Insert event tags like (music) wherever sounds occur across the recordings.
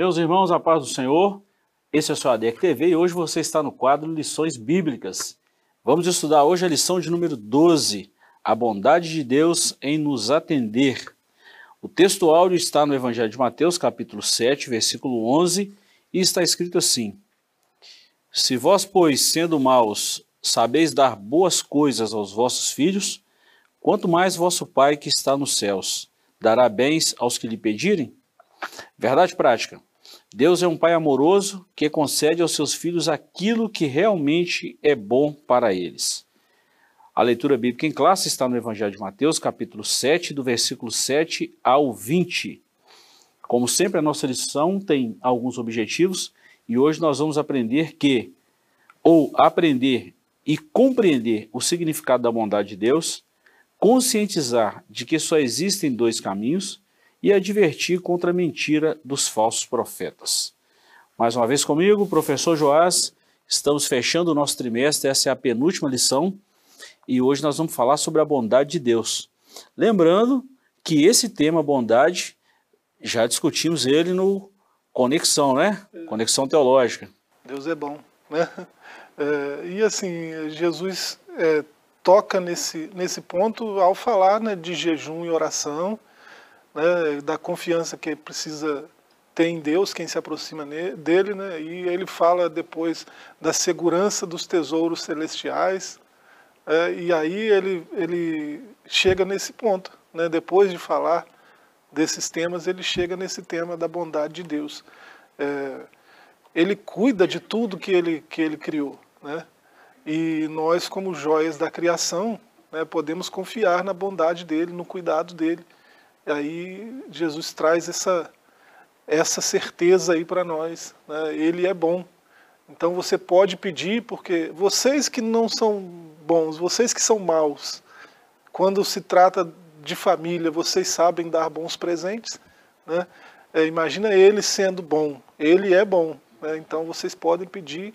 Meus irmãos, a paz do Senhor, esse é o seu ADEC TV e hoje você está no quadro Lições Bíblicas. Vamos estudar hoje a lição de número 12, a bondade de Deus em nos atender. O texto áudio está no Evangelho de Mateus, capítulo 7, versículo 11, e está escrito assim: Se vós, pois, sendo maus, sabeis dar boas coisas aos vossos filhos, quanto mais vosso Pai que está nos céus dará bens aos que lhe pedirem? Verdade prática. Deus é um pai amoroso que concede aos seus filhos aquilo que realmente é bom para eles. A leitura bíblica em classe está no Evangelho de Mateus, capítulo 7, do versículo 7 ao 20. Como sempre, a nossa lição tem alguns objetivos e hoje nós vamos aprender que, ou aprender e compreender o significado da bondade de Deus, conscientizar de que só existem dois caminhos e advertir contra a mentira dos falsos profetas. Mais uma vez comigo, professor Joás, estamos fechando o nosso trimestre, essa é a penúltima lição e hoje nós vamos falar sobre a bondade de Deus. Lembrando que esse tema, bondade, já discutimos ele no Conexão, né? Conexão Teológica. Deus é bom, né? (laughs) É, e assim, Jesus é, toca nesse, nesse ponto ao falar né, de jejum e oração, né, da confiança que precisa ter em Deus, quem se aproxima dele, né, e ele fala depois da segurança dos tesouros celestiais, é, e aí ele, ele chega nesse ponto, né, depois de falar desses temas, ele chega nesse tema da bondade de Deus. É, ele cuida de tudo que ele, que ele criou, né, e nós, como joias da criação, né, podemos confiar na bondade dele, no cuidado dele, aí Jesus traz essa, essa certeza aí para nós. Né? Ele é bom. Então você pode pedir, porque vocês que não são bons, vocês que são maus, quando se trata de família, vocês sabem dar bons presentes. Né? É, imagina ele sendo bom. Ele é bom. Né? Então vocês podem pedir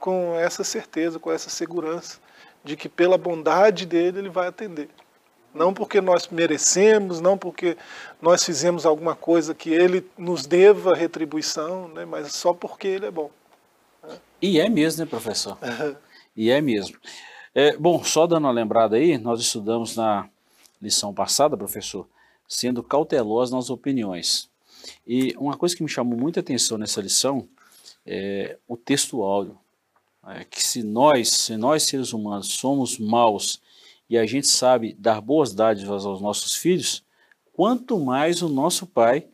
com essa certeza, com essa segurança de que pela bondade dele ele vai atender. Não porque nós merecemos, não porque nós fizemos alguma coisa que ele nos deva retribuição, né, mas só porque ele é bom. E é mesmo, né, professor? (laughs) e é mesmo. É, bom, só dando uma lembrada aí, nós estudamos na lição passada, professor, sendo cautelosos nas opiniões. E uma coisa que me chamou muita atenção nessa lição é o texto áudio. É que se nós, se nós seres humanos somos maus e a gente sabe dar boas dádivas aos nossos filhos, quanto mais o nosso Pai,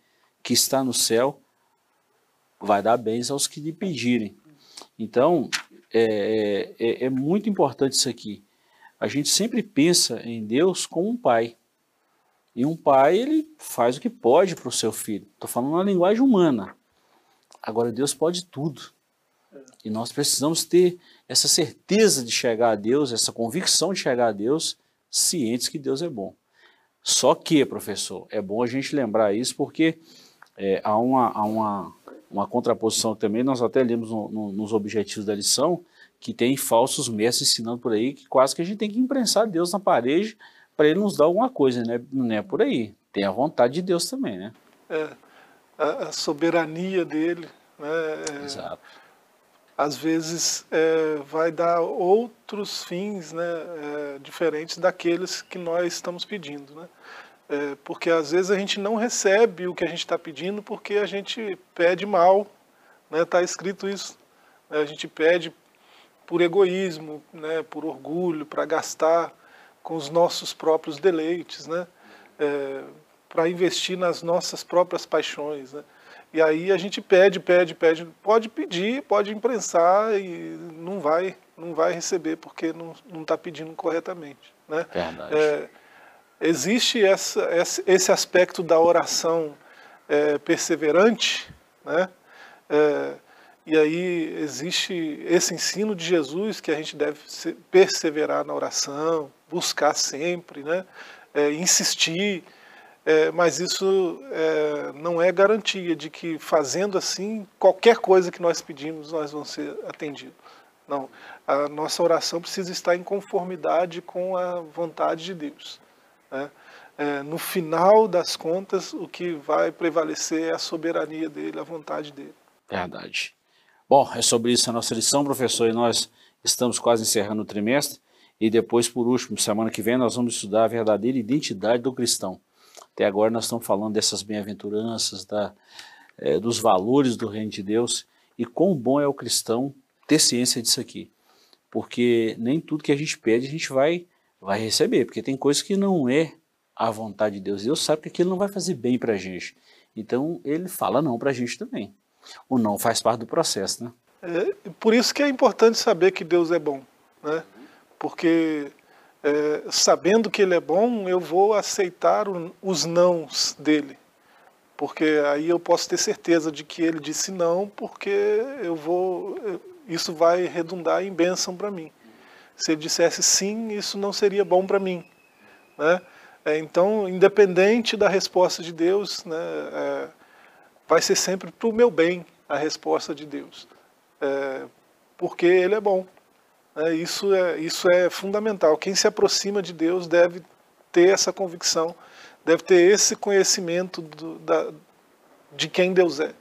que está no céu, vai dar bens aos que lhe pedirem. Então, é, é, é muito importante isso aqui. A gente sempre pensa em Deus como um pai. E um pai, ele faz o que pode para o seu filho. Estou falando na linguagem humana. Agora, Deus pode tudo. E nós precisamos ter essa certeza de chegar a Deus, essa convicção de chegar a Deus, cientes que Deus é bom. Só que, professor, é bom a gente lembrar isso porque é, há, uma, há uma, uma contraposição também, nós até lemos no, no, nos objetivos da lição, que tem falsos mestres ensinando por aí que quase que a gente tem que imprensar Deus na parede para ele nos dar alguma coisa, né? não é por aí. Tem a vontade de Deus também, né? É, a, a soberania dele, né? É, Exato às vezes é, vai dar outros fins né, é, diferentes daqueles que nós estamos pedindo. Né? É, porque às vezes a gente não recebe o que a gente está pedindo porque a gente pede mal, está né, tá escrito isso. Né, a gente pede por egoísmo, né, por orgulho, para gastar com os nossos próprios deleites, né, é, para investir nas nossas próprias paixões. Né. E aí a gente pede, pede, pede, pode pedir, pode imprensar e não vai, não vai receber porque não está pedindo corretamente. Né? Verdade. É, existe essa, esse aspecto da oração é, perseverante, né? É, e aí existe esse ensino de Jesus que a gente deve perseverar na oração, buscar sempre, né? É, insistir, é, mas isso é, não é garantia de que fazendo assim, qualquer coisa que nós pedimos, nós vamos ser atendidos. Não, a nossa oração precisa estar em conformidade com a vontade de Deus. Né? é, no final das contas, o que vai prevalecer é a soberania dele, a vontade dele. Verdade. Bom, é sobre isso a nossa lição, professor, e nós estamos quase encerrando o trimestre. E depois, por último, semana que vem, nós vamos estudar a verdadeira identidade do cristão. Até agora nós estamos falando dessas bem-aventuranças, da, é, dos valores do reino de Deus e quão bom é o cristão ter ciência disso aqui. Porque nem tudo que a gente pede a gente vai, vai receber, porque tem coisas que não é a vontade de Deus. Deus sabe que aquilo não vai fazer bem para a gente. Então ele fala não para a gente também. O não faz parte do processo, né? É, por isso que é importante saber que Deus é bom, né? Porque é, sabendo que Ele é bom, eu vou aceitar o, os nãos dele, porque aí eu posso ter certeza de que Ele disse não, porque eu vou, isso vai redundar em bênção para mim. Se Ele dissesse sim, isso não seria bom para mim, né? É, então, independente da resposta de Deus, né, é, vai ser sempre para o meu bem a resposta de Deus, porque Ele é bom. É, isso, é, isso é fundamental. Quem se aproxima de Deus deve ter essa convicção, deve ter esse conhecimento do, da, de quem Deus é,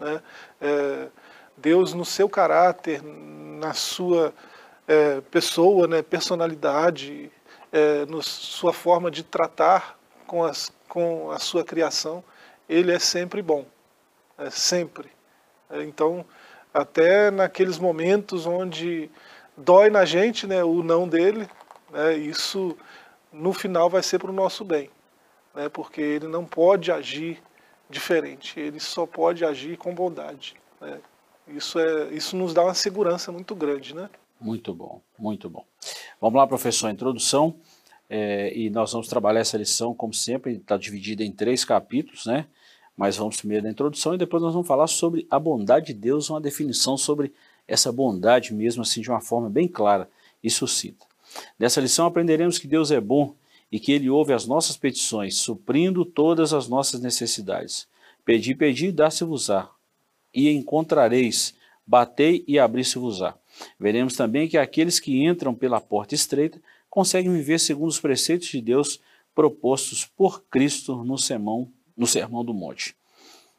né? é. Deus no seu caráter, na sua é, pessoa, né, personalidade, é, na sua forma de tratar com, as, com a sua criação, ele é sempre bom, é sempre. É, então, até naqueles momentos onde dói na gente né, o não dele, né, isso no final vai ser para o nosso bem, né, porque ele não pode agir diferente, ele só pode agir com bondade. Né. Isso, é, isso nos dá uma segurança muito grande. Né? Muito bom, muito bom. Vamos lá, professor, introdução. É, e nós vamos trabalhar essa lição, como sempre, está dividida em três capítulos, né? Mas vamos primeiro da introdução e depois nós vamos falar sobre a bondade de Deus, uma definição sobre essa bondade mesmo assim de uma forma bem clara e sucinta. Nessa lição aprenderemos que Deus é bom e que Ele ouve as nossas petições, suprindo todas as nossas necessidades. Pedi, pedi, dá-se-vos-á, e encontrareis, batei e abri-se-vos-á. Veremos também que aqueles que entram pela porta estreita conseguem viver segundo os preceitos de Deus propostos por Cristo no sermão, no sermão do monte.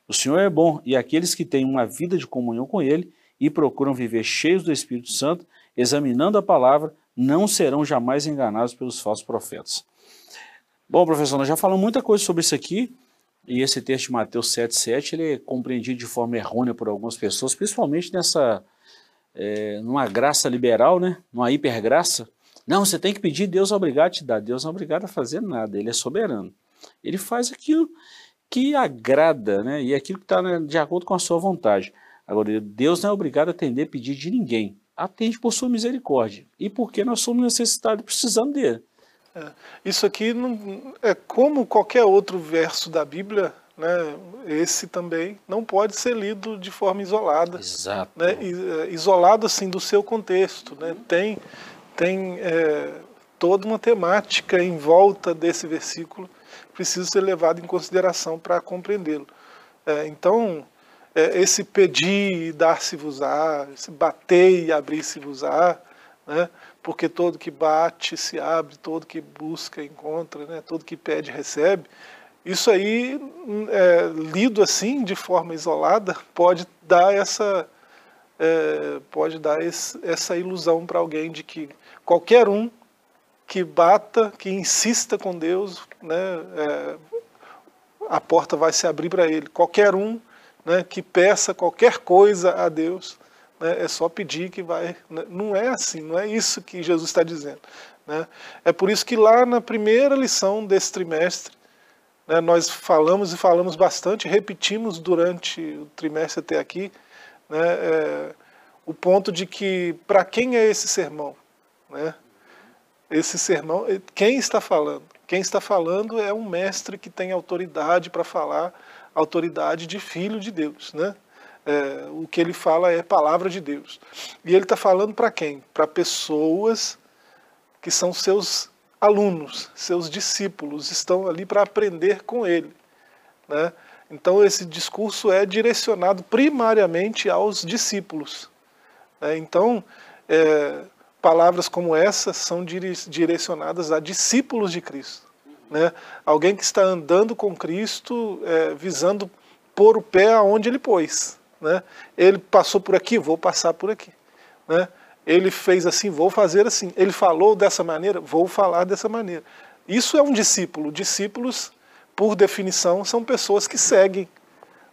O Senhor é bom e aqueles que têm uma vida de comunhão com Ele e procuram viver cheios do Espírito Santo, examinando a palavra, não serão jamais enganados pelos falsos profetas. Bom, professor, nós já falamos muita coisa sobre isso aqui, e esse texto de Mateus 7,7 ele é compreendido de forma errônea por algumas pessoas, principalmente nessa, é, numa graça liberal, né? numa hipergraça. Não, você tem que pedir, Deus é obrigado a te dar. Deus não é obrigado a fazer nada, Ele é soberano. Ele faz aquilo que agrada, né? e aquilo que está né, de acordo com a sua vontade. Agora, Deus não é obrigado a atender pedido de ninguém. Atende por sua misericórdia. E porque nós somos necessitados precisando dele. É, isso aqui não, é como qualquer outro verso da Bíblia, né, esse também não pode ser lido de forma isolada. Exato. Né, é, isolado assim do seu contexto. Né, tem tem é, toda uma temática em volta desse versículo precisa ser levado em consideração para compreendê-lo. É, então, é, esse pedir e dar-se-vos-á, esse bater e abrir-se-vos-á, né? porque todo que bate se abre, todo que busca encontra, né? todo que pede recebe. Isso aí, é, lido assim, de forma isolada, pode dar essa, é, pode dar esse, essa ilusão para alguém de que qualquer um que bata, que insista com Deus, né, é, a porta vai se abrir para ele. Qualquer um né, que peça qualquer coisa a Deus, né, é só pedir que vai. Né, não é assim, não é isso que Jesus está dizendo. Né? É por isso que lá na primeira lição desse trimestre, né, nós falamos e falamos bastante, repetimos durante o trimestre até aqui, né, é, o ponto de que para quem é esse sermão? Né? Esse sermão, quem está falando? Quem está falando é um mestre que tem autoridade para falar autoridade de filho de Deus, né? É, o que ele fala é palavra de Deus. E ele está falando para quem? Para pessoas que são seus alunos, seus discípulos, estão ali para aprender com ele. Né? Então esse discurso é direcionado primariamente aos discípulos. Né? Então, é, palavras como essa são direcionadas a discípulos de Cristo. Né? Alguém que está andando com Cristo, é, visando pôr o pé aonde ele pôs. Né? Ele passou por aqui, vou passar por aqui. Né? Ele fez assim, vou fazer assim. Ele falou dessa maneira, vou falar dessa maneira. Isso é um discípulo. Discípulos, por definição, são pessoas que seguem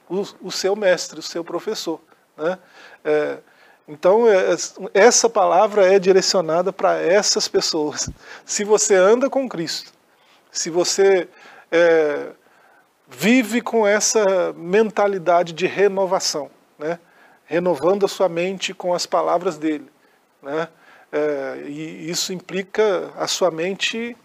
o, o seu mestre, o seu professor. Né? É, então, é, essa palavra é direcionada para essas pessoas. Se você anda com Cristo, se você é, vive com essa mentalidade de renovação, né? renovando a sua mente com as palavras dele, né? É, e isso implica a sua mente,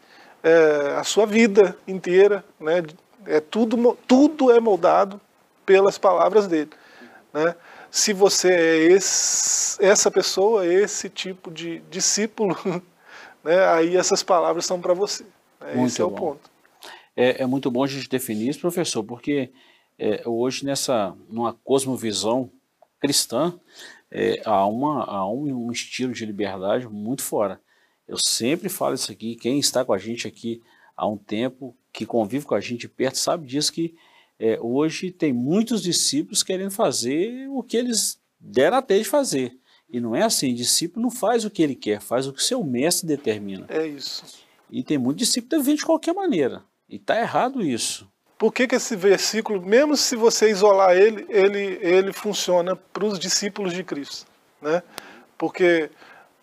é, a sua vida inteira, né? É tudo, tudo é moldado pelas palavras dele, né? Se você é esse, essa pessoa, esse tipo de discípulo, (laughs) né? Aí essas palavras são para você. Né? Esse é bom. o ponto. É, é, muito bom a gente definir isso, professor, porque é, hoje nessa numa cosmovisão cristã é, há, uma, há um, um, estilo de liberdade muito fora. Eu sempre falo isso aqui, quem está com a gente aqui há um tempo, que convive com a gente perto, sabe disso que é, hoje tem muitos discípulos querendo fazer o que eles deram até de fazer. E não é assim, discípulo não faz o que ele quer, faz o que seu mestre determina. É isso. E tem muito discípulo que de qualquer maneira. E está errado isso. Por que, que esse versículo, mesmo se você isolar ele, ele, ele funciona para os discípulos de Cristo? Né? Porque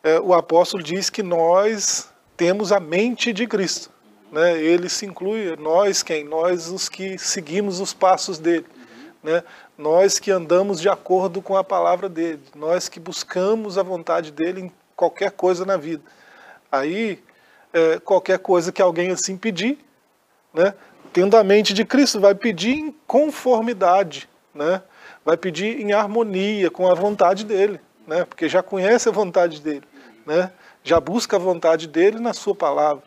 é, o apóstolo diz que nós temos a mente de Cristo. Né? Ele se inclui, nós quem? Nós os que seguimos os passos dele. Né? Nós que andamos de acordo com a palavra dele. Nós que buscamos a vontade dele em qualquer coisa na vida. Aí, é, qualquer coisa que alguém assim pedir, né? tendo a mente de Cristo, vai pedir em conformidade, né? vai pedir em harmonia com a vontade dele, né? porque já conhece a vontade dele, né? já busca a vontade dele na sua palavra,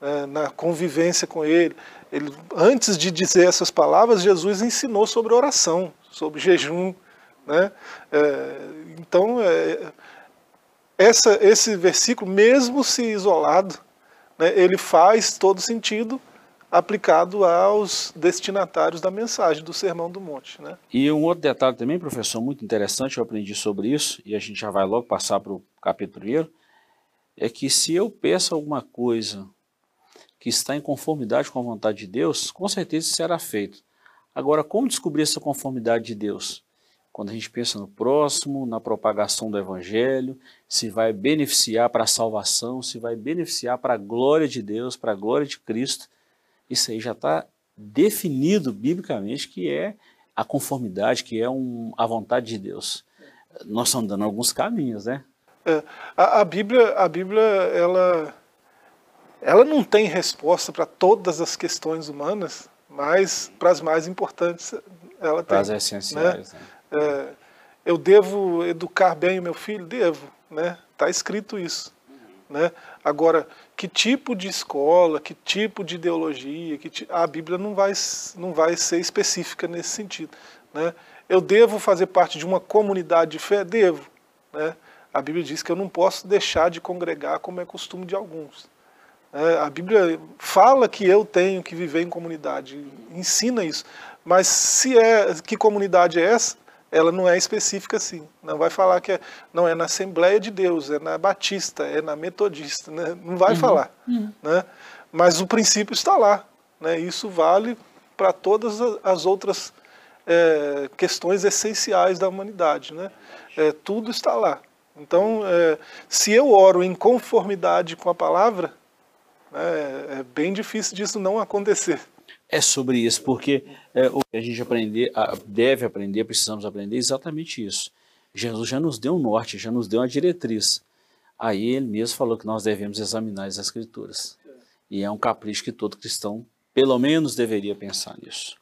né? na convivência com ele. ele. Antes de dizer essas palavras, Jesus ensinou sobre oração, sobre jejum. Né? É, então, é, essa, esse versículo, mesmo se isolado, né, ele faz todo sentido aplicado aos destinatários da mensagem do Sermão do Monte. Né? E um outro detalhe também, professor, muito interessante, eu aprendi sobre isso, e a gente já vai logo passar para o capítulo primeiro, é que se eu peço alguma coisa que está em conformidade com a vontade de Deus, com certeza será feito. Agora, como descobrir essa conformidade de Deus? Quando a gente pensa no próximo, na propagação do Evangelho, se vai beneficiar para a salvação, se vai beneficiar para a glória de Deus, para a glória de Cristo, isso aí já está definido biblicamente que é a conformidade, que é um, a vontade de Deus. Nós estamos dando alguns caminhos, né? É, a, a, Bíblia, a Bíblia, ela, ela não tem resposta para todas as questões humanas, mas para as mais importantes ela tem. Para as essenciais. Né? Né? É, eu devo educar bem o meu filho? Devo, né? Está escrito isso. Né? Agora, que tipo de escola, que tipo de ideologia, que a Bíblia não vai, não vai ser específica nesse sentido. Né? Eu devo fazer parte de uma comunidade de fé? Devo. Né? A Bíblia diz que eu não posso deixar de congregar como é costume de alguns. É, a Bíblia fala que eu tenho que viver em comunidade, ensina isso. Mas se é que comunidade é essa? Ela não é específica assim. Não vai falar que é, não é na Assembleia de Deus, é na Batista, é na Metodista, né? não vai uhum. falar. Uhum. Né? Mas o princípio está lá. Né? Isso vale para todas as outras é, questões essenciais da humanidade. Né? É, tudo está lá. Então, é, se eu oro em conformidade com a palavra, né, é bem difícil disso não acontecer é sobre isso, porque é, o que a gente aprender, deve aprender, precisamos aprender exatamente isso. Jesus já nos deu um norte, já nos deu uma diretriz. Aí ele mesmo falou que nós devemos examinar as escrituras. E é um capricho que todo cristão, pelo menos, deveria pensar nisso.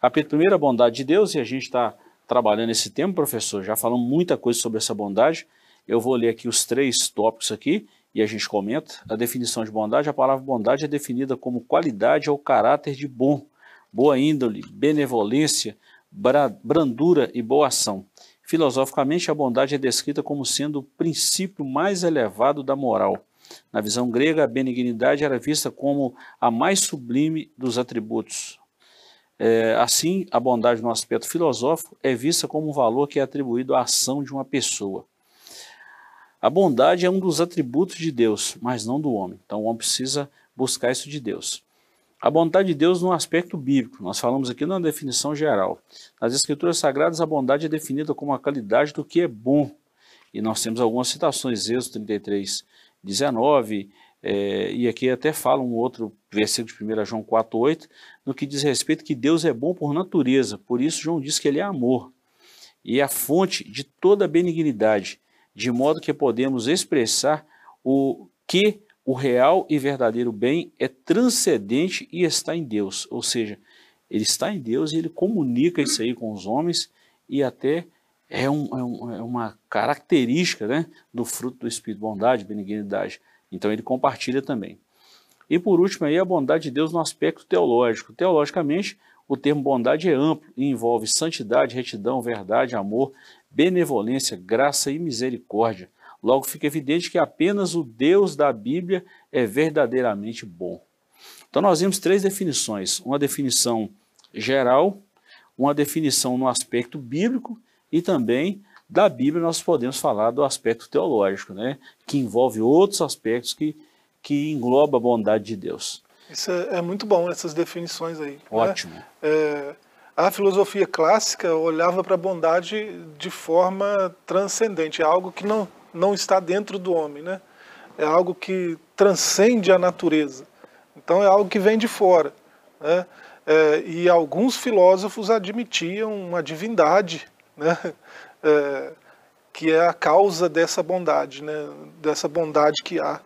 Capítulo 1, a bondade de Deus, e a gente está trabalhando esse tema, professor, já falamos muita coisa sobre essa bondade. Eu vou ler aqui os três tópicos aqui, e a gente comenta, a definição de bondade, a palavra bondade é definida como qualidade ou caráter de bom, boa índole, benevolência, brandura e boa ação. Filosoficamente, a bondade é descrita como sendo o princípio mais elevado da moral. Na visão grega, a benignidade era vista como a mais sublime dos atributos. É, assim, a bondade no aspecto filosófico é vista como um valor que é atribuído à ação de uma pessoa. A bondade é um dos atributos de Deus, mas não do homem. Então o homem precisa buscar isso de Deus. A bondade de Deus no aspecto bíblico, nós falamos aqui numa definição geral. Nas Escrituras Sagradas, a bondade é definida como a qualidade do que é bom. E nós temos algumas citações, Êxodo 33, 19, é, e aqui até fala um outro versículo de 1 João 4, 8, no que diz respeito que Deus é bom por natureza, por isso João diz que ele é amor, e é a fonte de toda benignidade, de modo que podemos expressar o que o real e verdadeiro bem é transcendente e está em Deus, ou seja, ele está em Deus e ele comunica isso aí com os homens e até é, um, é, um, é uma característica né, do fruto do Espírito, bondade, benignidade. Então ele compartilha também. E por último aí a bondade de Deus no aspecto teológico. Teologicamente, o termo bondade é amplo e envolve santidade, retidão, verdade, amor, benevolência, graça e misericórdia. Logo fica evidente que apenas o Deus da Bíblia é verdadeiramente bom. Então nós vimos três definições, uma definição geral, uma definição no aspecto bíblico e também da Bíblia nós podemos falar do aspecto teológico, né? que envolve outros aspectos que, que engloba a bondade de Deus. Isso é, é muito bom, essas definições aí. Né? Ótimo. Né? É, a filosofia clássica olhava para a bondade de forma transcendente, é algo que não, não está dentro do homem, né? é algo que transcende a natureza. Então é algo que vem de fora. Né? É, e alguns filósofos admitiam uma divindade né? É, que é a causa dessa bondade, né? dessa bondade que há,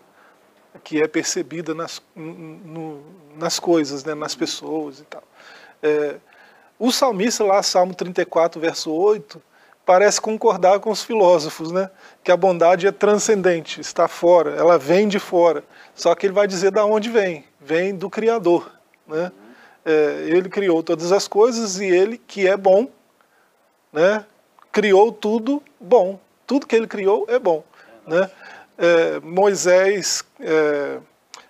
que é percebida nas, no, nas coisas, né? nas pessoas e tal. É, o salmista lá, Salmo 34, verso 8, parece concordar com os filósofos, né? que a bondade é transcendente, está fora, ela vem de fora. Só que ele vai dizer da onde vem, vem do Criador. Né? É, ele criou todas as coisas e ele, que é bom, né, criou tudo bom. Tudo que ele criou é bom. Né? É, Moisés é,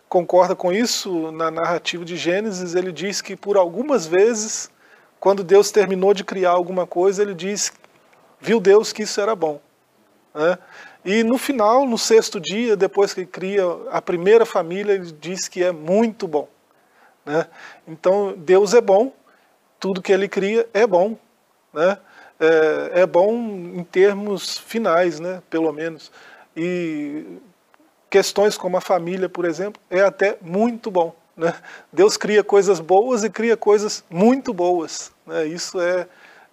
concorda com isso na narrativa de Gênesis. Ele diz que por algumas vezes, quando Deus terminou de criar alguma coisa, ele diz, viu Deus que isso era bom. Né? E no final, no sexto dia, depois que ele cria a primeira família, ele diz que é muito bom. Né? Então, Deus é bom, tudo que ele cria é bom. Né? é, é bom em termos finais, né, pelo menos. E questões como a família, por exemplo, é até muito bom. Né? Deus cria coisas boas e cria coisas muito boas. Né? Isso é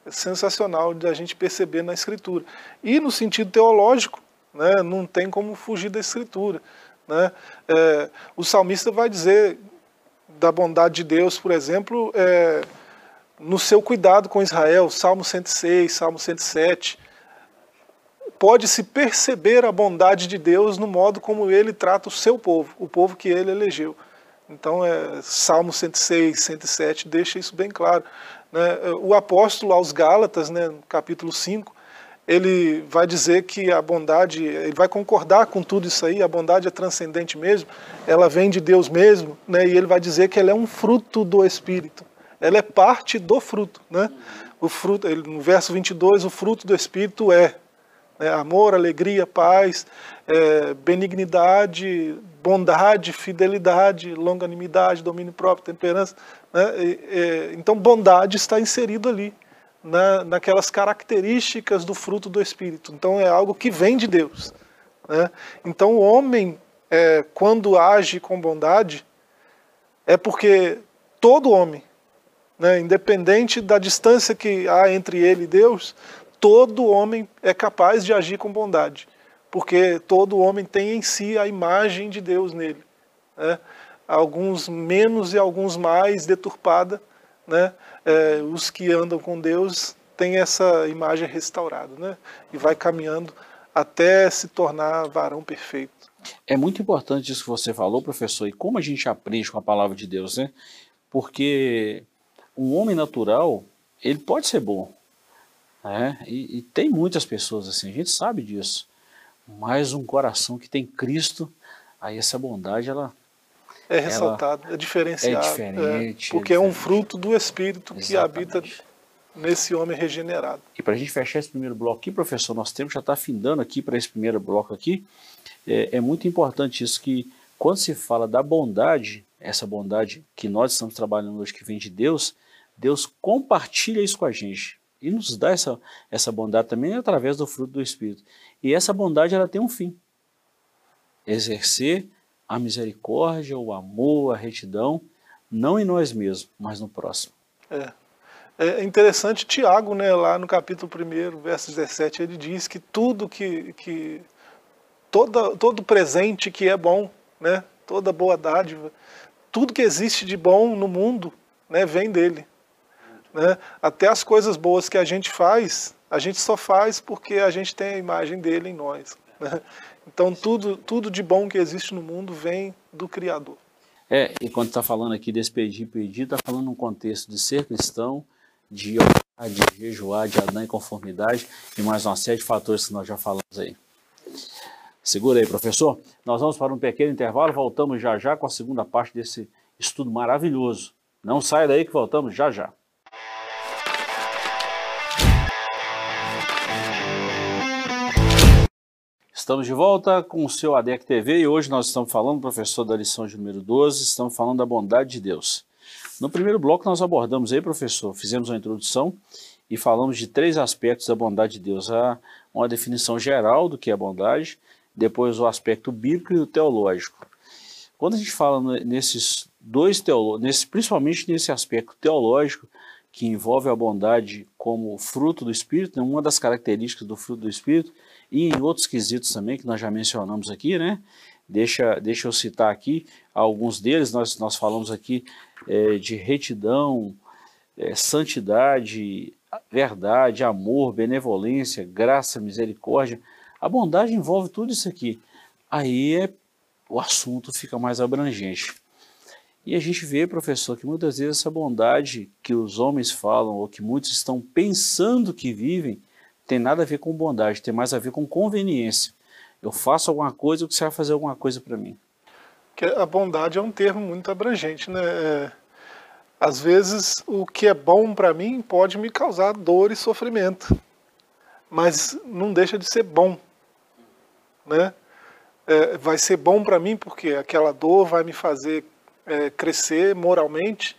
sensacional de a gente perceber na Escritura. E no sentido teológico, né, não tem como fugir da Escritura. Né? É, o salmista vai dizer da bondade de Deus, por exemplo, é, no seu cuidado com Israel, Salmo 106, Salmo 107, pode-se perceber a bondade de Deus no modo como ele trata o seu povo, o povo que ele elegeu. Então, é, Salmo 106, 107 deixa isso bem claro. Né? O apóstolo aos Gálatas, né, no capítulo 5, ele vai dizer que a bondade, ele vai concordar com tudo isso aí, a bondade é transcendente mesmo, ela vem de Deus mesmo, né, e ele vai dizer que ela é um fruto do Espírito ela é parte do fruto. Né? O fruto, no verso 22, o fruto do Espírito é né, amor, alegria, paz, é, benignidade, bondade, fidelidade, longanimidade, domínio próprio, temperança. Né? E, e, então, bondade está inserido ali, na, naquelas características do fruto do Espírito. Então, é algo que vem de Deus. Né? Então, o homem, é, quando age com bondade, é porque todo homem né, independente da distância que há entre ele e Deus, todo homem é capaz de agir com bondade, porque todo homem tem em si a imagem de Deus nele. Né? Alguns menos e alguns mais deturpada, né? É, os que andam com Deus têm essa imagem restaurada, né? e vai caminhando até se tornar varão perfeito. É muito importante isso que você falou, professor, e como a gente aprende com a palavra de Deus, né? Porque um homem natural, ele pode ser bom. Né? E, e, tem muitas pessoas assim, a gente sabe disso. Mas um coração que tem Cristo aí essa bondade, ela... É ressaltada, é diferenciada. É diferente. É, porque é, é, um fruto do Espírito que habita nesse homem regenerado. E para a gente fechar esse primeiro bloco aqui, professor, nosso tempo já está afindando aqui para esse primeiro bloco aqui. É, é, muito importante isso que quando se fala da bondade, essa bondade que nós estamos trabalhando hoje que vem de Deus, Deus compartilha isso com a gente e nos dá essa, essa bondade também através do fruto do Espírito. E essa bondade ela tem um fim: exercer a misericórdia, o amor, a retidão, não em nós mesmos, mas no próximo. É. É interessante, Tiago, né, lá no capítulo 1, verso 17, ele diz que tudo que, que toda, todo presente que é bom, né, toda boa dádiva, tudo que existe de bom no mundo, né, vem dele. Né? Até as coisas boas que a gente faz, a gente só faz porque a gente tem a imagem dele em nós. Né? Então tudo, tudo de bom que existe no mundo vem do Criador. É, e quando está falando aqui desse pedir pedir, está falando num contexto de ser cristão, de orar, de jejuar, de andar em conformidade e mais uma série de fatores que nós já falamos aí. Segura aí, professor. Nós vamos para um pequeno intervalo, voltamos já já com a segunda parte desse estudo maravilhoso. Não saia daí que voltamos já já. Estamos de volta com o seu ADEC TV e hoje nós estamos falando, professor da lição de número 12, estamos falando da bondade de Deus. No primeiro bloco nós abordamos aí, professor, fizemos uma introdução e falamos de três aspectos da bondade de Deus. Há uma definição geral do que é bondade, depois o aspecto bíblico e o teológico. Quando a gente fala nesses dois teólogos, principalmente nesse aspecto teológico, que envolve a bondade como fruto do Espírito, né, uma das características do fruto do Espírito, e em outros quesitos também, que nós já mencionamos aqui, né? Deixa, deixa eu citar aqui alguns deles, nós, nós falamos aqui é, de retidão, é, santidade, verdade, amor, benevolência, graça, misericórdia. A bondade envolve tudo isso aqui. Aí é, o assunto fica mais abrangente. E a gente vê, professor, que muitas vezes essa bondade que os homens falam, ou que muitos estão pensando que vivem, tem nada a ver com bondade, tem mais a ver com conveniência. Eu faço alguma coisa, o que você vai fazer alguma coisa para mim? Que a bondade é um termo muito abrangente, né? É, às vezes o que é bom para mim pode me causar dor e sofrimento, mas não deixa de ser bom, né? É, vai ser bom para mim porque aquela dor vai me fazer é, crescer moralmente,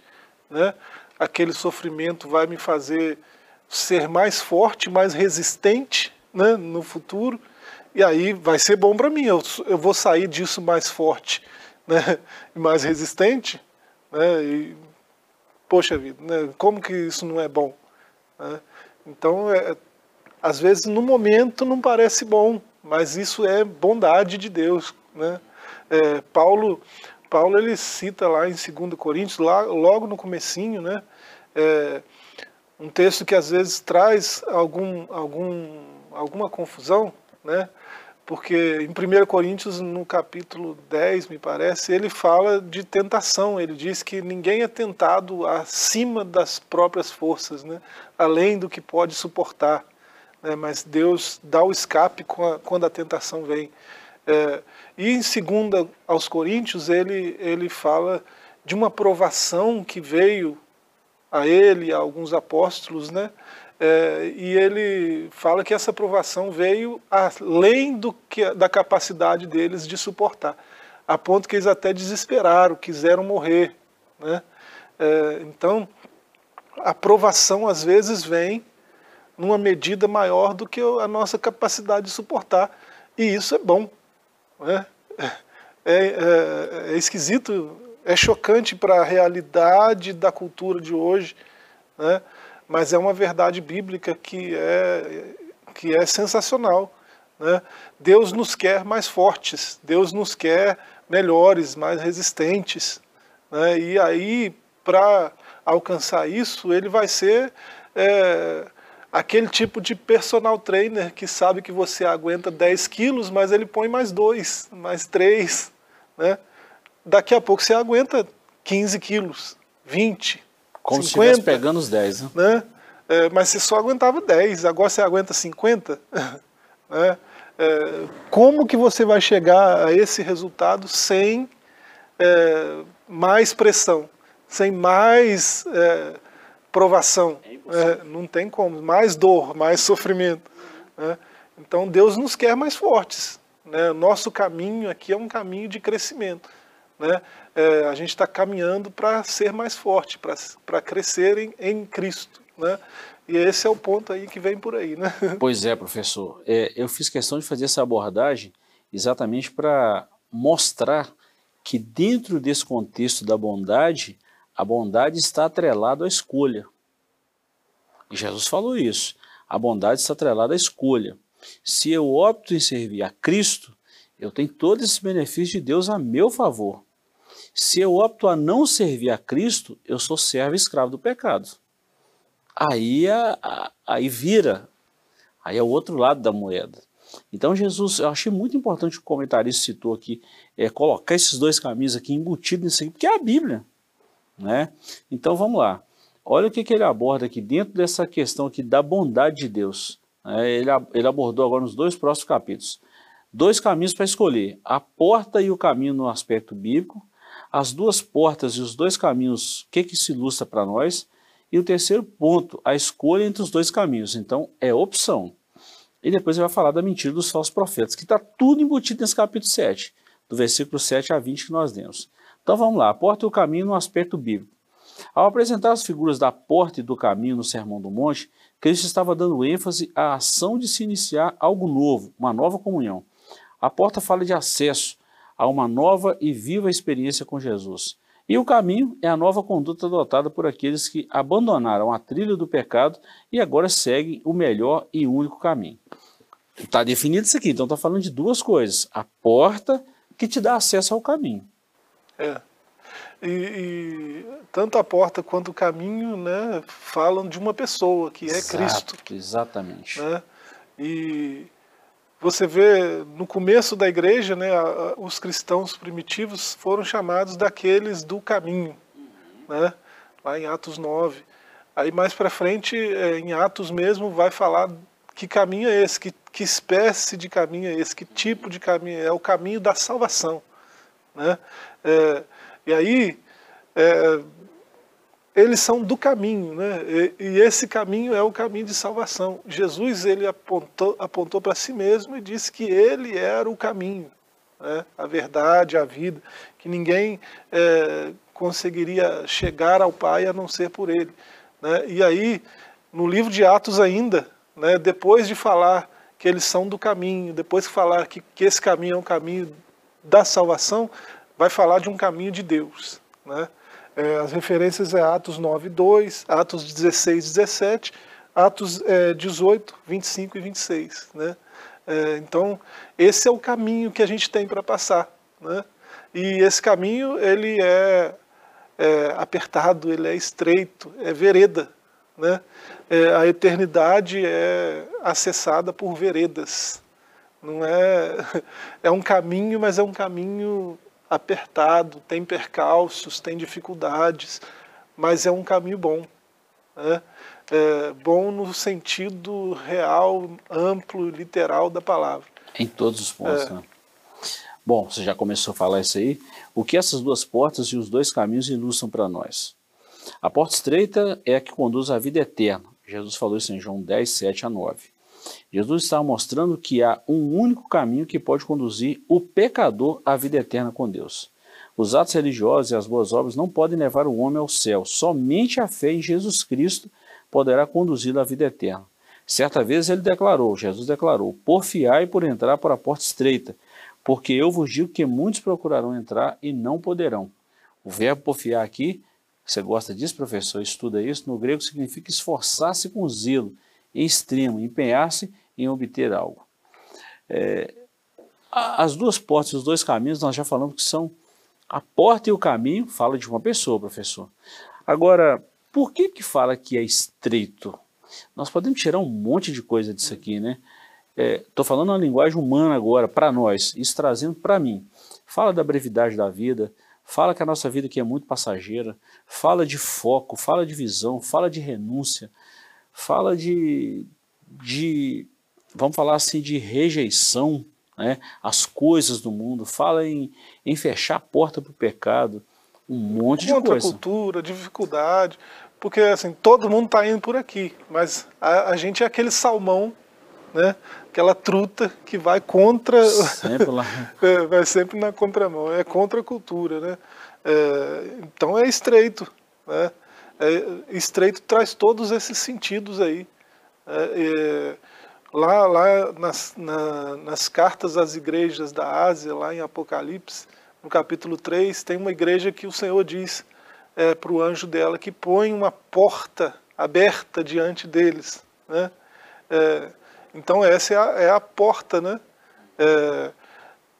né? Aquele sofrimento vai me fazer ser mais forte, mais resistente né, no futuro, e aí vai ser bom para mim, eu, eu vou sair disso mais forte né, (laughs) e mais resistente, né, e, poxa vida, né, como que isso não é bom? Né? Então, é, às vezes no momento não parece bom, mas isso é bondade de Deus. Né? É, Paulo, Paulo ele cita lá em 2 Coríntios, lá, logo no comecinho, né, é, um texto que às vezes traz algum, algum, alguma confusão, né? porque em 1 Coríntios, no capítulo 10, me parece, ele fala de tentação, ele diz que ninguém é tentado acima das próprias forças, né? além do que pode suportar, né? mas Deus dá o escape quando a tentação vem. É, e em 2 aos Coríntios, ele, ele fala de uma provação que veio a ele, a alguns apóstolos, né? É, e ele fala que essa aprovação veio além do que, da capacidade deles de suportar, a ponto que eles até desesperaram, quiseram morrer. Né? É, então, a aprovação às vezes vem numa medida maior do que a nossa capacidade de suportar, e isso é bom. Né? É, é, é esquisito é chocante para a realidade da cultura de hoje, né? mas é uma verdade bíblica que é, que é sensacional. Né? Deus nos quer mais fortes, Deus nos quer melhores, mais resistentes. Né? E aí, para alcançar isso, ele vai ser é, aquele tipo de personal trainer que sabe que você aguenta 10 quilos, mas ele põe mais dois, mais três, né? Daqui a pouco você aguenta 15 quilos, 20, Como 50. se estivesse pegando os 10, né? né? É, mas você só aguentava 10, agora você aguenta 50. (laughs) né? é, como que você vai chegar a esse resultado sem é, mais pressão, sem mais é, provação? É, não tem como, mais dor, mais sofrimento. Né? Então Deus nos quer mais fortes. Né? Nosso caminho aqui é um caminho de crescimento. Né? É, a gente está caminhando para ser mais forte, para crescer em, em Cristo. Né? E esse é o ponto aí que vem por aí. Né? (laughs) Pois é, professor. É, eu fiz questão de fazer essa abordagem exatamente para mostrar que dentro desse contexto da bondade, a bondade está atrelada à escolha. Jesus falou isso. A bondade está atrelada à escolha. Se eu opto em servir a Cristo, eu tenho todos esses benefícios de Deus a meu favor. Se eu opto a não servir a Cristo, eu sou servo e escravo do pecado. Aí, a, a, aí vira, aí é o outro lado da moeda. Então Jesus, eu achei muito importante o comentarista citou aqui, é, colocar esses dois caminhos aqui embutidos nisso aqui, porque é a Bíblia. Né? Então vamos lá. Olha o que, que ele aborda aqui dentro dessa questão aqui da bondade de Deus. É, ele, ele abordou agora nos dois próximos capítulos. Dois caminhos para escolher: a porta e o caminho no aspecto bíblico, as duas portas e os dois caminhos, o que, que se ilustra para nós? E o terceiro ponto, a escolha entre os dois caminhos. Então, é opção. E depois ele vai falar da mentira dos falsos profetas, que está tudo embutido nesse capítulo 7, do versículo 7 a 20 que nós demos. Então vamos lá, a porta e o caminho no aspecto bíblico. Ao apresentar as figuras da porta e do caminho no Sermão do Monte, Cristo estava dando ênfase à ação de se iniciar algo novo, uma nova comunhão. A porta fala de acesso a uma nova e viva experiência com Jesus. E o caminho é a nova conduta adotada por aqueles que abandonaram a trilha do pecado e agora seguem o melhor e único caminho. Está definido isso aqui, então está falando de duas coisas. A porta que te dá acesso ao caminho. É. E, e, tanto a porta quanto o caminho né, falam de uma pessoa, que é Exato, Cristo. Exatamente. Né? E você vê no começo da igreja, né, os cristãos primitivos foram chamados daqueles do caminho, né, lá em Atos 9. Aí mais para frente, é, em Atos mesmo, vai falar que caminho é esse, que, que espécie de caminho é esse, que tipo de caminho é, é o caminho da salvação. Né? É, e aí, é, eles são do caminho, né? E, e, esse caminho é o caminho de salvação. Jesus ele apontou, apontou para si mesmo e disse que ele era o caminho, né? a verdade, a vida, que ninguém é, conseguiria chegar ao Pai a não ser por ele. Né? E aí, no livro de Atos ainda, né, depois de falar que eles são do caminho, depois de falar que, que esse caminho é um caminho da salvação, vai falar de um caminho de Deus. Né? É, as referências é Atos 9, 2, Atos 16, 17, Atos é, 18, 25 e 26. Né? É, então, esse é o caminho que a gente tem para passar. Né? E esse caminho ele é, é, apertado, ele é estreito, é vereda. Né? É, a eternidade é acessada por veredas. Não é, (laughs) é um caminho, mas é um caminho apertado, tem percalços, tem dificuldades, mas é um caminho bom. Né? É bom no sentido real, amplo, literal da palavra. Em todos os pontos. É. Né? Bom, você já começou a falar isso aí. O que essas duas portas e os dois caminhos ilustram para nós? A porta estreita é a que conduz à vida eterna. Jesus falou isso em João 10, 7 a 9. Jesus está mostrando que há um único caminho que pode conduzir o pecador à vida eterna com Deus. Os atos religiosos e as boas obras não podem levar o homem ao céu. Somente a fé em Jesus Cristo poderá conduzi-lo à vida eterna. Certa vez ele declarou, Jesus declarou, porfiai por entrar por a porta estreita, porque eu vos digo que muitos procurarão entrar e não poderão. O verbo porfiar aqui, você gosta disso, professor? Estuda isso. No grego significa esforçar-se com zelo, extremo, empenhar-se em obter algo. É, as duas portas, os dois caminhos, nós já falamos que são a porta e o caminho, fala de uma pessoa, professor. Agora, por que que fala que é estreito? Nós podemos tirar um monte de coisa disso aqui, né? Estou é, falando uma linguagem humana agora, para nós, isso trazendo para mim. Fala da brevidade da vida, fala que a nossa vida aqui é muito passageira, fala de foco, fala de visão, fala de renúncia, fala de, de vamos falar assim de rejeição, né, as coisas do mundo, fala em, em fechar a porta para o pecado, um monte de coisa. cultura, dificuldade, porque assim, todo mundo está indo por aqui, mas a, a, gente é aquele salmão, né, aquela truta que vai contra... Sempre lá. (laughs) é, vai sempre na contramão, é contra a cultura, né? É, então é estreito, né? É, estreito traz todos esses sentidos aí. É, é, lá lá nas, na, nas cartas às igrejas da Ásia, lá em Apocalipse, no capítulo 3, tem uma igreja que o Senhor diz é, para o anjo dela que põe uma porta aberta diante deles. Né? É, então essa é a, é a porta, né? É,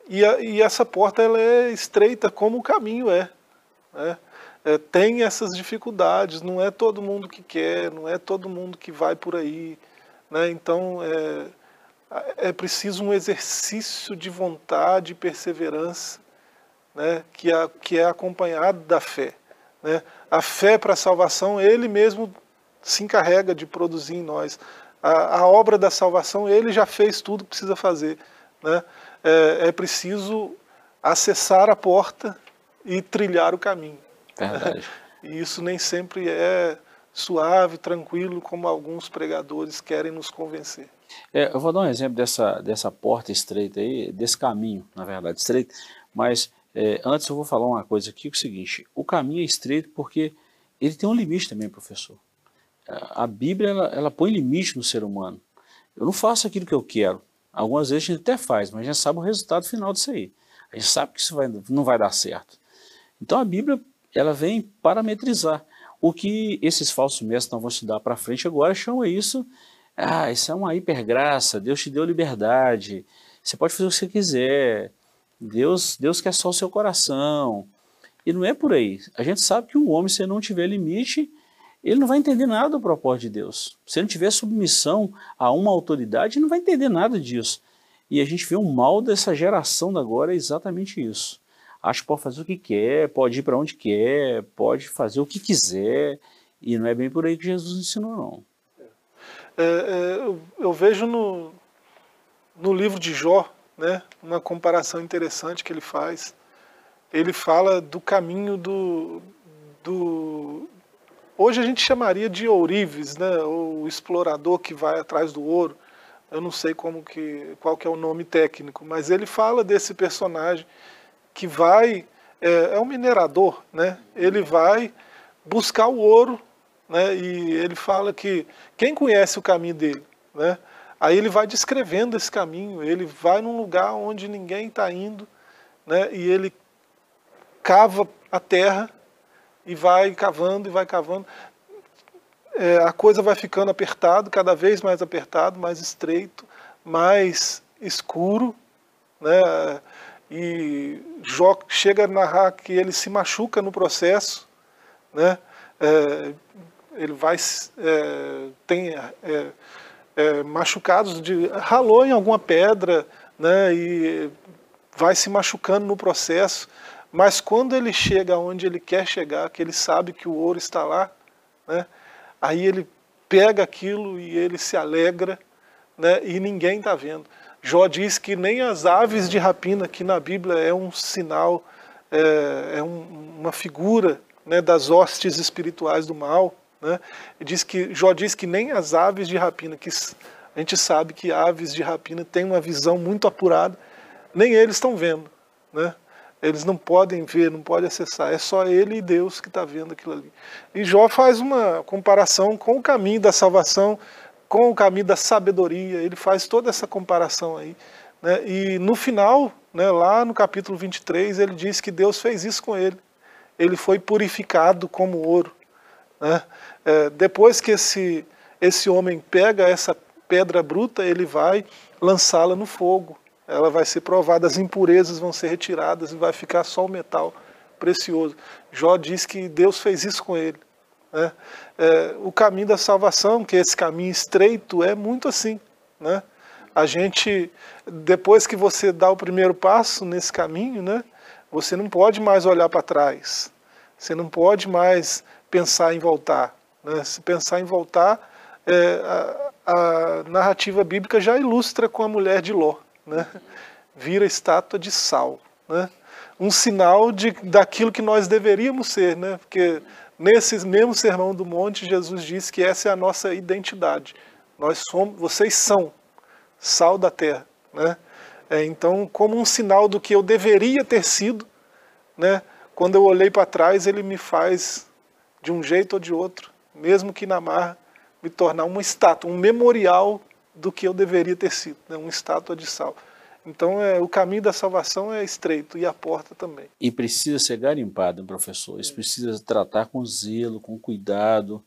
e, a, e, essa porta ela é estreita como o caminho é. Né? É, tem essas dificuldades, não é todo mundo que quer, não é todo mundo que vai por aí. Né? Então é, é preciso um exercício de vontade e perseverança né? que, é, que é acompanhado da fé. Né? A fé para a salvação, ele mesmo se encarrega de produzir em nós. A, a, obra da salvação, ele já fez tudo que precisa fazer. Né? É, é preciso acessar a porta e trilhar o caminho. Verdade. (laughs) E isso nem sempre é suave, tranquilo, como alguns pregadores querem nos convencer. É, eu vou dar um exemplo dessa, dessa porta estreita aí, desse caminho, na verdade, estreito, mas é, antes eu vou falar uma coisa aqui, que é o seguinte, o caminho é estreito porque ele tem um limite também, professor. A Bíblia, ela, ela põe limite no ser humano. Eu não faço aquilo que eu quero. Algumas vezes a gente até faz, mas a gente sabe o resultado final disso aí. A gente sabe que isso vai, não vai dar certo. Então a Bíblia ela vem parametrizar. O que esses falsos mestres não vão estudar para frente agora chama isso, ah, isso é uma hipergraça, Deus te deu liberdade, você pode fazer o que você quiser, Deus, Deus quer só o seu coração. E não é por aí. A gente sabe que o homem, se não tiver limite, ele não vai entender nada do propósito de Deus. Se não tiver submissão a uma autoridade, ele não vai entender nada disso. E a gente vê o mal dessa geração da agora é exatamente isso acha que pode fazer o que quer, pode ir para onde quer, pode fazer o que quiser, e não é bem por aí que Jesus ensinou, não. É, é, eu, eu, vejo no, no livro de Jó, né, uma comparação interessante que ele faz. Ele fala do caminho do, do hoje a gente chamaria de ourives, né, o explorador que vai atrás do ouro. Eu não sei como que, qual que é o nome técnico, mas ele fala desse personagem que vai, é, é um minerador, né? ele vai buscar o ouro, né? e ele fala que quem conhece o caminho dele, né? aí ele vai descrevendo esse caminho, ele vai num lugar onde ninguém está indo, né? e ele cava a terra e vai cavando e vai cavando. É, a coisa vai ficando apertado, cada vez mais apertado, mais estreito, mais escuro, né? E Jó chega a narrar que ele se machuca no processo, né? É, ele vai é, tem é, é, machucados de ralou em alguma pedra, né? E vai se machucando no processo, mas quando ele chega onde ele quer chegar, que ele sabe que o ouro está lá, né? Aí ele pega aquilo e ele se alegra, né? E ninguém está vendo. Jó diz que nem as aves de rapina, que na Bíblia é um sinal, é, é um, uma figura né, das hostes espirituais do mal, né? diz que, Jó diz que nem as aves de rapina, que a gente sabe que aves de rapina têm uma visão muito apurada, nem eles estão vendo. Né? Eles não podem ver, não podem acessar, é só ele e Deus que está vendo aquilo ali. E Jó faz uma comparação com o caminho da salvação, com o caminho da sabedoria, ele faz toda essa comparação aí. Né? E no final, né, lá no capítulo 23, ele diz que Deus fez isso com ele. Ele foi purificado como ouro. Né? É, depois que esse, esse homem pega essa pedra bruta, ele vai lançá-la no fogo. Ela vai ser provada, as impurezas vão ser retiradas e vai ficar só o metal precioso. Jó diz que Deus fez isso com ele. Né? É, o caminho da salvação, que esse caminho estreito, é muito assim. Né? A gente, depois que você dá o primeiro passo nesse caminho, né, você não pode mais olhar para trás. Você não pode mais pensar em voltar. Né? Se pensar em voltar, é, a, a narrativa bíblica já ilustra com a mulher de Ló, né? vira estátua de sal, né? um sinal de, daquilo que nós deveríamos ser, né? porque nesse mesmo sermão do monte Jesus disse que essa é a nossa identidade, nós somos, vocês são sal da terra, né? É, então, como um sinal do que eu deveria ter sido, né? Quando eu olhei para trás, ele me faz de um jeito ou de outro, mesmo que na marra, me tornar uma estátua, um memorial do que eu deveria ter sido, né? uma estátua de sal. Então, é, o caminho da salvação é estreito e a porta também. E precisa ser garimpado, professor. Isso precisa tratar com zelo, com cuidado.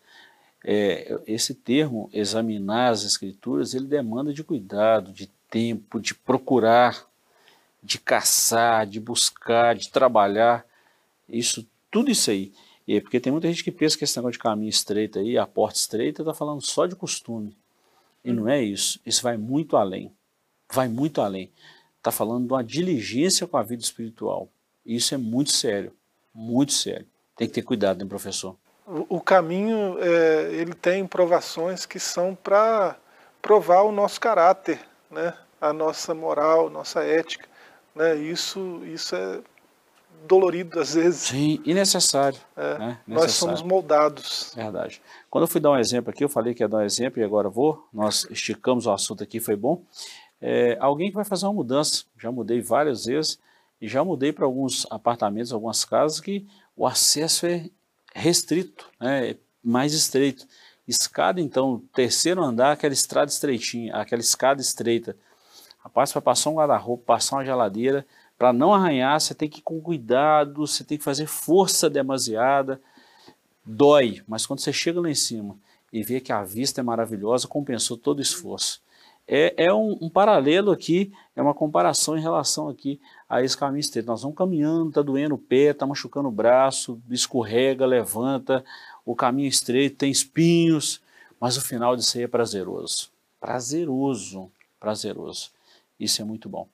É, esse termo, examinar as escrituras, ele demanda de cuidado, de tempo, de procurar, de caçar, de buscar, de trabalhar. Isso, tudo isso aí. E é porque tem muita gente que pensa que esse negócio de caminho estreito aí, a porta estreita, está falando só de costume. E não é isso. Isso vai muito além. Vai muito além. Está falando de uma diligência com a vida espiritual. Isso é muito sério. Muito sério. Tem que ter cuidado, né, professor? O, o caminho, é, ele tem provações que são para provar o nosso caráter, né? a nossa moral, nossa ética. Né? Isso, isso é dolorido às vezes. Sim, e necessário. É, né? Nós somos moldados. Verdade. Quando eu fui dar um exemplo aqui, eu falei que ia dar um exemplo e agora vou. Nós esticamos o assunto aqui, foi bom. É, alguém que vai fazer uma mudança. Já mudei várias vezes e já mudei para alguns apartamentos, algumas casas que o acesso é restrito, né? é mais estreito. Escada, então, terceiro andar, aquela estrada estreitinha, aquela escada estreita. Rapaz, para passar um guarda-roupa, passar uma geladeira, para não arranhar, você tem que ir com cuidado, você tem que fazer força demasiada. Dói, mas quando você chega lá em cima e vê que a vista é maravilhosa, compensou todo o esforço. É, é um, um, paralelo aqui, é uma comparação em relação aqui a esse caminho estreito. Nós vamos caminhando, está doendo o pé, está machucando o braço, escorrega, levanta, o caminho estreito tem espinhos, mas o final disso aí é prazeroso. Prazeroso, prazeroso. Isso é muito bom.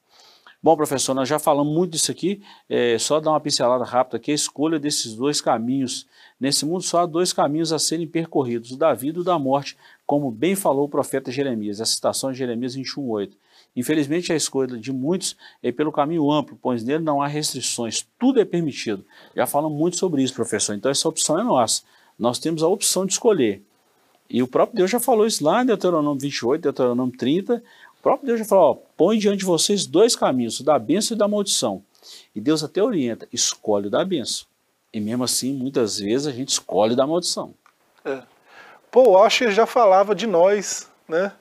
Bom, professor, nós já falamos muito disso aqui, é, só dar uma pincelada rápida aqui, a escolha desses dois caminhos. Nesse mundo só há dois caminhos a serem percorridos, o da vida e o da morte, como bem falou o profeta Jeremias, a citação de Jeremias 21.8. Infelizmente, a escolha de muitos é pelo caminho amplo, pois nele não há restrições, tudo é permitido. Já falamos muito sobre isso, professor, então essa opção é nossa. Nós temos a opção de escolher. E o próprio Deus já falou isso lá em Deuteronômio 28, Deuteronômio 30, o próprio Deus já falou, ó, põe diante de vocês dois caminhos, o da bênção e da maldição. E Deus até orienta, escolhe o da bênção. E mesmo assim, muitas vezes a gente escolhe da maldição. É. Paul Washer já falava de nós, né,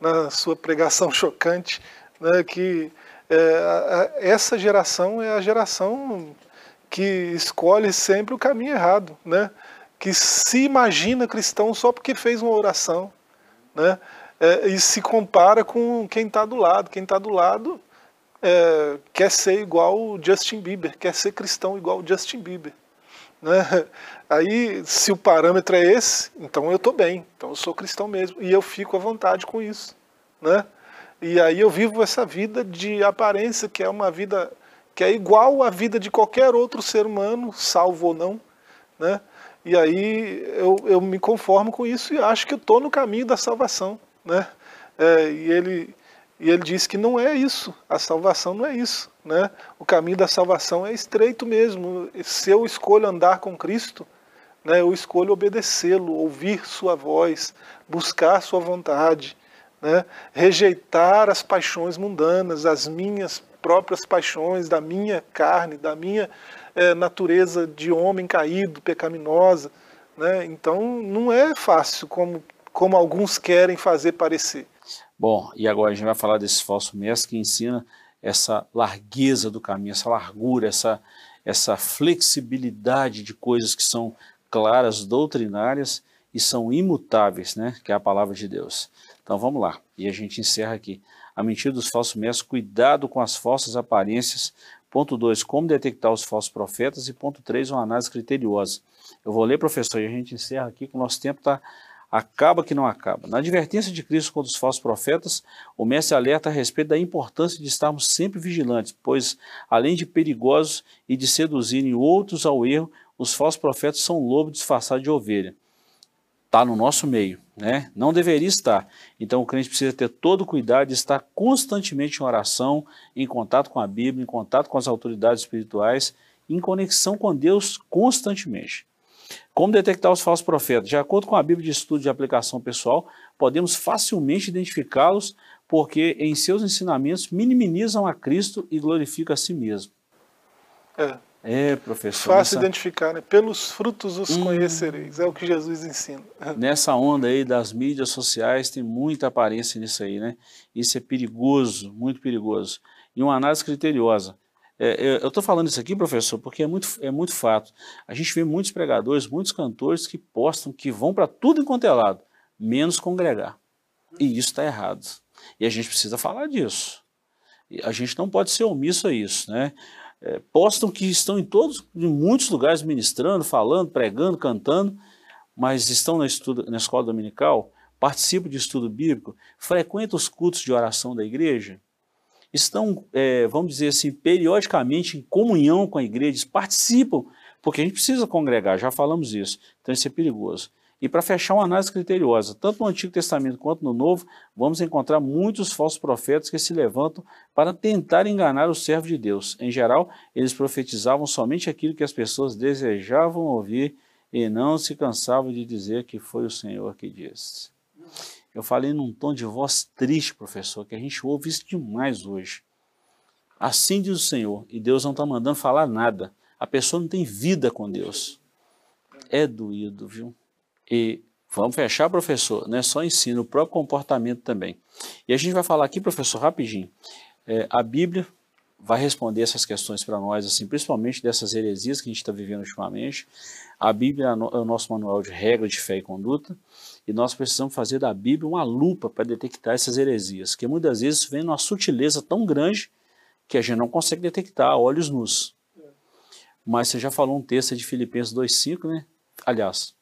na sua pregação (laughs) chocante, né, que é, a, essa geração é a geração que escolhe sempre o caminho errado, né, que se imagina cristão só porque fez uma oração, né, é, e se compara com quem está do lado. Quem está do lado é, quer ser igual o Justin Bieber, quer ser cristão igual o Justin Bieber. Né? (laughs) Aí, se o parâmetro é esse, então eu estou bem, então eu sou cristão mesmo, e eu fico à vontade com isso. Né? E aí eu vivo essa vida de aparência, que é uma vida que é igual à vida de qualquer outro ser humano, salvo ou não. Né? E aí eu, eu me conformo com isso e acho que eu estou no caminho da salvação né? É, e ele e ele diz que não é isso, a salvação não é isso, né? O caminho da salvação é estreito mesmo. Se eu escolho andar com Cristo, né, eu escolho obedecê-lo, ouvir sua voz, buscar sua vontade, né? Rejeitar as paixões mundanas, as minhas próprias paixões, da minha carne, da minha é, natureza de homem caído, pecaminosa, né? Então não é fácil como como alguns querem fazer parecer. Bom, e agora a gente vai falar desse falso mestre que ensina essa largueza do caminho, essa largura, essa, essa flexibilidade de coisas que são claras, doutrinárias e são imutáveis, né? Que é a palavra de Deus. Então vamos lá, e a gente encerra aqui. A mentira dos falsos mestres, cuidado com as falsas aparências. Ponto 2, como detectar os falsos profetas. E ponto 3, uma análise criteriosa. Eu vou ler, professor, e a gente encerra aqui, que o nosso tempo está acaba que não acaba. Na advertência de Cristo contra os falsos profetas, o mestre alerta a respeito da importância de estarmos sempre vigilantes, pois, além de perigosos e de seduzirem outros ao erro, os falsos profetas são lobo disfarçado de ovelha. Está no nosso meio, né? Não deveria estar. Então o crente precisa ter todo o cuidado de estar constantemente em oração, em contato com a Bíblia, em contato com as autoridades espirituais, em conexão com Deus constantemente. Como detectar os falsos profetas? De acordo com a Bíblia de Estudo de Aplicação Pessoal, podemos facilmente identificá-los porque em seus ensinamentos minimizam a Cristo e glorificam a si mesmo. É. É, professor. Fácil nessa... identificar, né? Pelos frutos os hum. conhecereis. É o que Jesus ensina. (laughs) Nessa onda aí das mídias sociais tem muita aparência nisso aí, né? Isso é perigoso, muito perigoso. E uma análise criteriosa. É, eu estou falando isso aqui, professor, porque é muito, é muito fato. A gente vê muitos pregadores, muitos cantores que postam que vão para tudo enquanto é lado, menos congregar. E isso está errado. E a gente precisa falar disso. A gente não pode ser omisso a isso, né? é, postam que estão em todos, em muitos lugares ministrando, falando, pregando, cantando, mas estão na, estudo, na escola dominical, participam de estudo bíblico, frequentam os cultos de oração da igreja, estão, é, vamos dizer assim, periodicamente em comunhão com a igreja, participam, porque a gente precisa congregar, já falamos isso, então isso é perigoso. E para fechar uma análise criteriosa, tanto no Antigo Testamento quanto no Novo, vamos encontrar muitos falsos profetas que se levantam para tentar enganar o servo de Deus. Em geral, eles profetizavam somente aquilo que as pessoas desejavam ouvir e não se cansavam de dizer que foi o Senhor que disse. Eu falei num tom de voz triste, professor, que a gente ouve isso demais hoje. Assim diz o Senhor, e Deus não está mandando falar nada. A pessoa não tem vida com Deus. É doído, viu? E vamos fechar, professor, não é só ensino, o próprio comportamento também. E a gente vai falar aqui, professor, rapidinho. É, a Bíblia vai responder essas questões para nós, assim, principalmente dessas heresias que a gente está vivendo ultimamente. A Bíblia é, é o nosso manual de regra de fé e conduta, e nós precisamos fazer da Bíblia uma lupa para detectar essas heresias, que muitas vezes vem numa sutileza tão grande que a gente não consegue detectar olhos nus. Mas você já falou um texto de Filipenses 2,5, né? Aliás,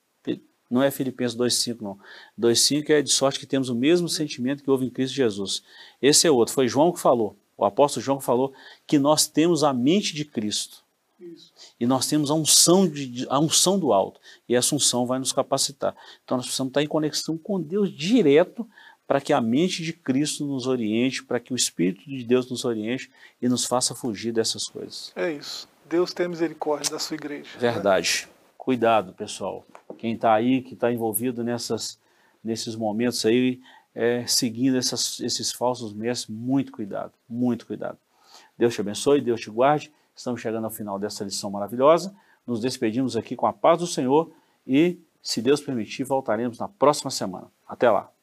não é Filipenses 2,5 não. 2,5 é de sorte que temos o mesmo sentimento que houve em Cristo Jesus. Esse é outro, foi João que falou, o apóstolo João que falou que nós temos a mente de Cristo. Isso. E nós temos a unção, de, a unção do alto. E essa unção vai nos capacitar. Então nós precisamos estar em conexão com Deus direto para que a mente de Cristo nos oriente, para que o Espírito de Deus nos oriente e nos faça fugir dessas coisas. É isso. Deus tem misericórdia da sua igreja. Né? Verdade. Né? Cuidado, pessoal. Quem está aí, que está envolvido nessas, nesses momentos aí, é, seguindo essas, esses falsos mestres, muito cuidado, muito cuidado. Deus te abençoe, Deus te guarde. Estamos chegando ao final dessa lição maravilhosa. Nos despedimos aqui com a paz do Senhor e, se Deus permitir, voltaremos na próxima semana. Até lá.